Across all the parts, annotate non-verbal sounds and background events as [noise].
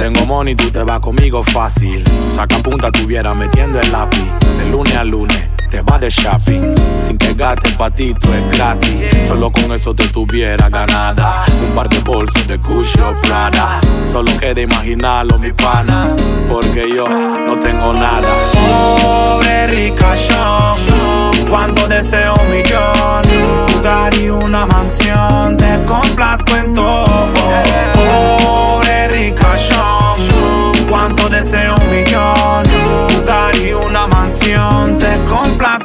tengo money, tú te vas conmigo fácil. Tu saca punta tuviera metiendo el lápiz. De lunes a lunes te vas de shopping. Sin que gastes patito es gratis. Solo con eso te tuviera ganada. Un par de bolsos de Gucci o Prada. Solo queda imaginarlo, mi pana. Porque yo no tengo nada. Pobre ricachón. Cuando deseo un millón, lugar y una mansión, te complazco en todo.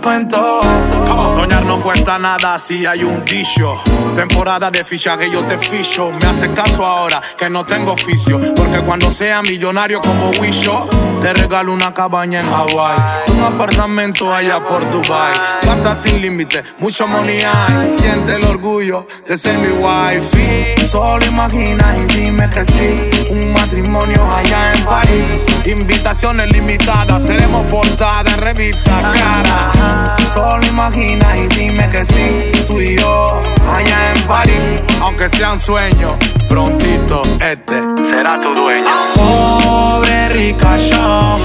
Soñar no cuesta nada si hay un dicho. Temporada de fichaje yo te ficho. Me hace caso ahora que no tengo oficio. Porque cuando sea millonario como Wisho, te regalo una cabaña en Hawaii. Un apartamento allá por Dubai. Plata sin límite, mucho money hay. Siente el orgullo de ser mi wife. Solo imagina y dime que sí. Un matrimonio allá en París. Invitaciones limitadas, seremos portada en revista cara. Solo imagina y dime que sí. Tú y yo allá en París. Aunque sea un sueño, prontito este será tu dueño. Pobre ricachón,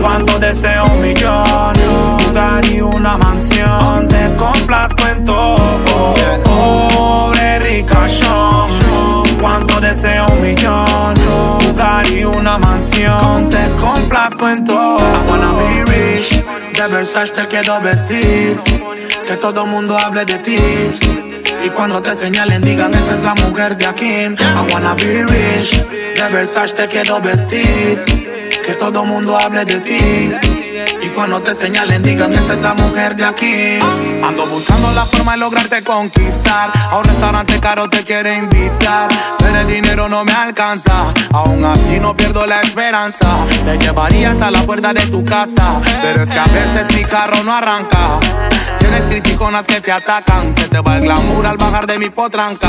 cuando deseo un millón, una mansión, cuando deseo un millón, y una mansión, te complazco en todo. I wanna be rich, de Versace te quiero vestir, que todo mundo hable de ti. Y cuando te señalen digan esa es la mujer de aquí I wanna be rich De Versace te quiero vestir Que todo mundo hable de ti Y cuando te señalen digan esa es la mujer de aquí Ando buscando la forma de lograrte conquistar. A un restaurante caro te quiere invitar. Pero el dinero no me alcanza. Aún así no pierdo la esperanza. Te llevaría hasta la puerta de tu casa. Pero es que a veces mi carro no arranca. Que te atacan. Se te va el glamour al bajar de mi potranca.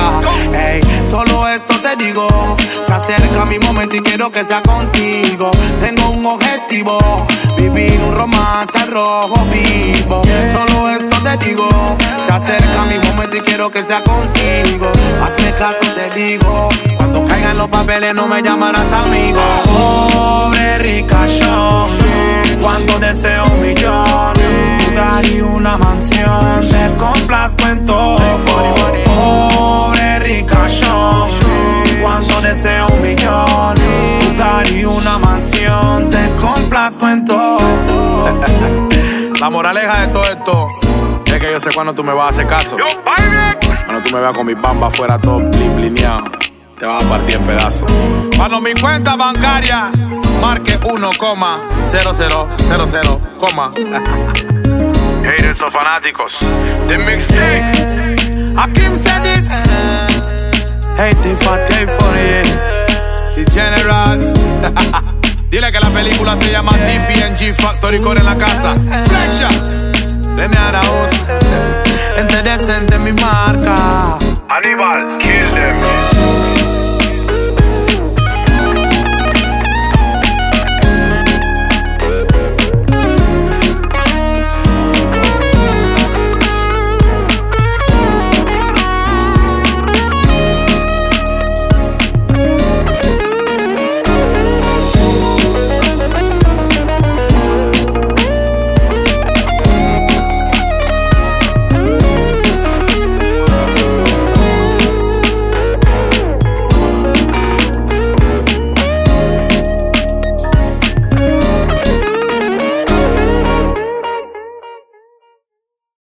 Ey, solo esto te digo. Se acerca mi momento y quiero que sea contigo. Tengo un objetivo. Vivir un romance rojo vivo. Solo esto te digo. Se acerca mi momento y quiero que sea contigo. Hazme caso, te digo. Cuando caigan los papeles no me llamarás amigo. Pobre todo [laughs] La moraleja de todo esto es que yo sé cuando tú me vas a hacer caso. Cuando tú me veas con mi bamba afuera todo blin blineado, te vas a partir en pedazos. Cuando mi cuenta bancaria marque 1,0000, coma. [laughs] Haters o fanáticos de mixtape. Akim said this. Hey, T-Fat K48, The Generals. [laughs] Dile que la película se llama TPNG Factory Core en la casa. Flecha. Rene Arauz. Entre decente mi marca. Aníbal, Kid